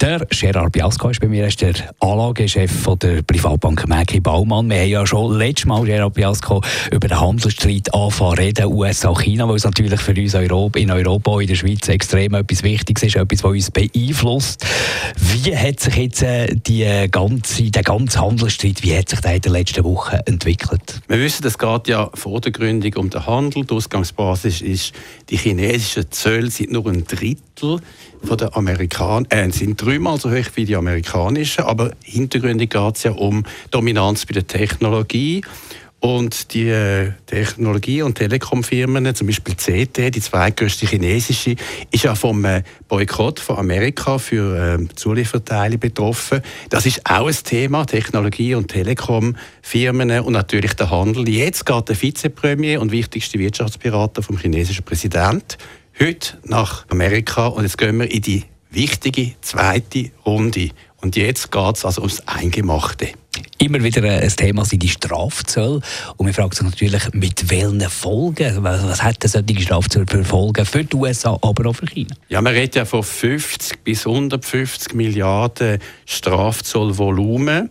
der Gerard Biasco ist bei mir, ist der Anlagechef von der Privatbank Mäki Baumann. Wir haben ja schon letztes Mal, Gerard Biasco, über den Handelsstreit anfangen reden, USA-China, weil es natürlich für uns in Europa in der Schweiz extrem etwas Wichtiges ist, etwas, was uns beeinflusst. Wie hat sich jetzt äh, die ganze, der ganze Handelsstreit, wie hat sich der in den letzten Wochen entwickelt? Wir wissen, es geht ja vor der Gründung um den Handel. Die Ausgangsbasis ist, die chinesischen Zölle sind nur ein Drittel von den Amerikanern, äh, sind dreimal so hoch wie die amerikanischen, aber hintergründig geht es ja um Dominanz bei der Technologie. Und die äh, Technologie- und Telekomfirmen, zum Beispiel CT, die zweitgrößte chinesische, ist ja vom äh, Boykott von Amerika für äh, Zulieferteile betroffen. Das ist auch ein Thema, Technologie- und Telekomfirmen und natürlich der Handel. Jetzt geht der Vizepremier und wichtigste Wirtschaftsberater vom chinesischen Präsident heute nach Amerika und jetzt gehen wir in die wichtige zweite Runde. Und jetzt geht es also ums Eingemachte. Immer wieder ein Thema sind die Strafzölle. Und wir fragen uns natürlich, mit welchen Folgen? Was hat das solche Strafzölle für Folgen für die USA, aber auch für China? Ja, man redet ja von 50 bis 150 Milliarden Strafzollvolumen.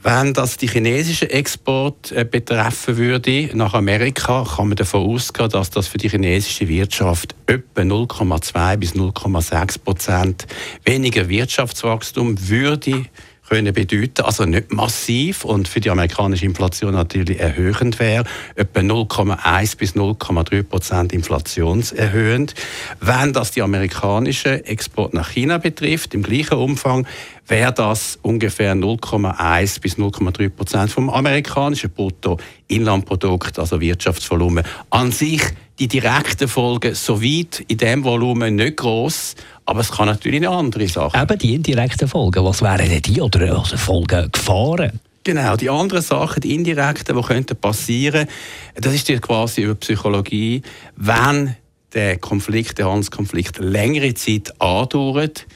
Wenn das die chinesischen Export äh, betreffen würde nach Amerika, kann man davon ausgehen, dass das für die chinesische Wirtschaft etwa 0,2 bis 0,6 Prozent weniger Wirtschaftswachstum würde können bedeuten, also nicht massiv und für die amerikanische Inflation natürlich erhöhend wäre, etwa 0,1 bis 0,3 Prozent inflationserhöhend. Wenn das die amerikanische Export nach China betrifft, im gleichen Umfang, wäre das ungefähr 0,1 bis 0,3 Prozent vom amerikanischen Bruttoinlandprodukt, also Wirtschaftsvolumen. An sich die direkten Folgen soweit in dem Volumen nicht groß, aber es kann natürlich eine andere Sache. Eben die indirekten Folgen, was wären denn die oder also Folgen, Gefahren? Genau, die anderen Sachen, die indirekten, die könnten passieren, das ist quasi über Psychologie, wenn der Konflikt, der Handelskonflikt längere Zeit andauert,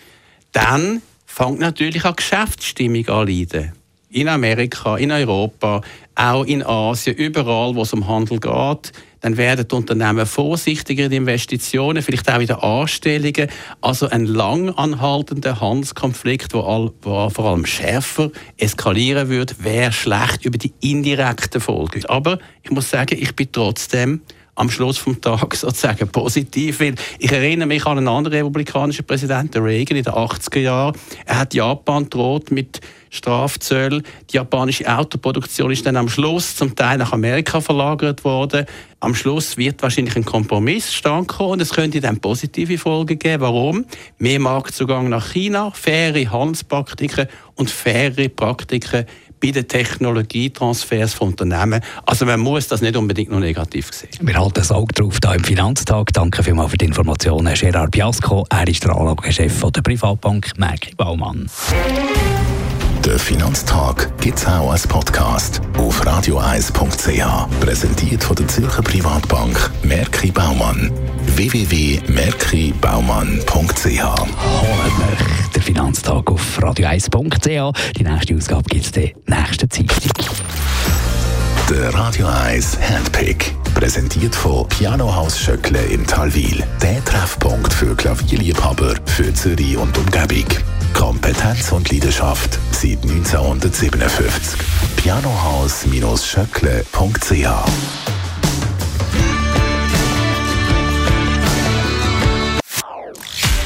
dann fängt natürlich auch Geschäftsstimmung an leiden. In Amerika, in Europa, auch in Asien, überall, wo es um Handel geht dann werden die Unternehmen vorsichtiger in Investitionen, vielleicht auch in den Anstellungen. Also ein lang anhaltender Handelskonflikt, der vor allem schärfer eskalieren wird, wäre schlecht über die indirekten Folgen. Aber ich muss sagen, ich bin trotzdem am Schluss vom Tag sozusagen positiv, weil ich erinnere mich an einen anderen republikanischen Präsidenten, Reagan, in den 80er Jahren. Er hat Japan droht mit Strafzölle. Die japanische Autoproduktion ist dann am Schluss zum Teil nach Amerika verlagert worden. Am Schluss wird wahrscheinlich ein Kompromiss stand und es könnte dann positive Folgen geben. Warum? Mehr Marktzugang nach China, faire Handelspraktiken und faire Praktiken bei den Technologietransfers von Unternehmen. Also man muss das nicht unbedingt nur negativ sehen. Wir halten das Auge drauf hier im Finanztag. Danke vielmals für die Informationen, Gerard Biasco. Er ist der Anlagechef der Privatbank Merki Baumann. Der Finanztag gibt es auch als Podcast auf radioeis.ch. Präsentiert von der Zürcher Privatbank Merki Baumann. www.merkibaumann.ch Holen der Finanztag auf radioeis.ch. Die nächste Ausgabe gibt es nächsten Dienstag. Der Radio 1 Handpick. Präsentiert von Pianohaus Schöckle in Talwil. Der Treffpunkt für Klavierliebhaber für Zürich und Umgebung. Kompetenz und Leidenschaft seit 1957. Pianohaus-schöckle.ch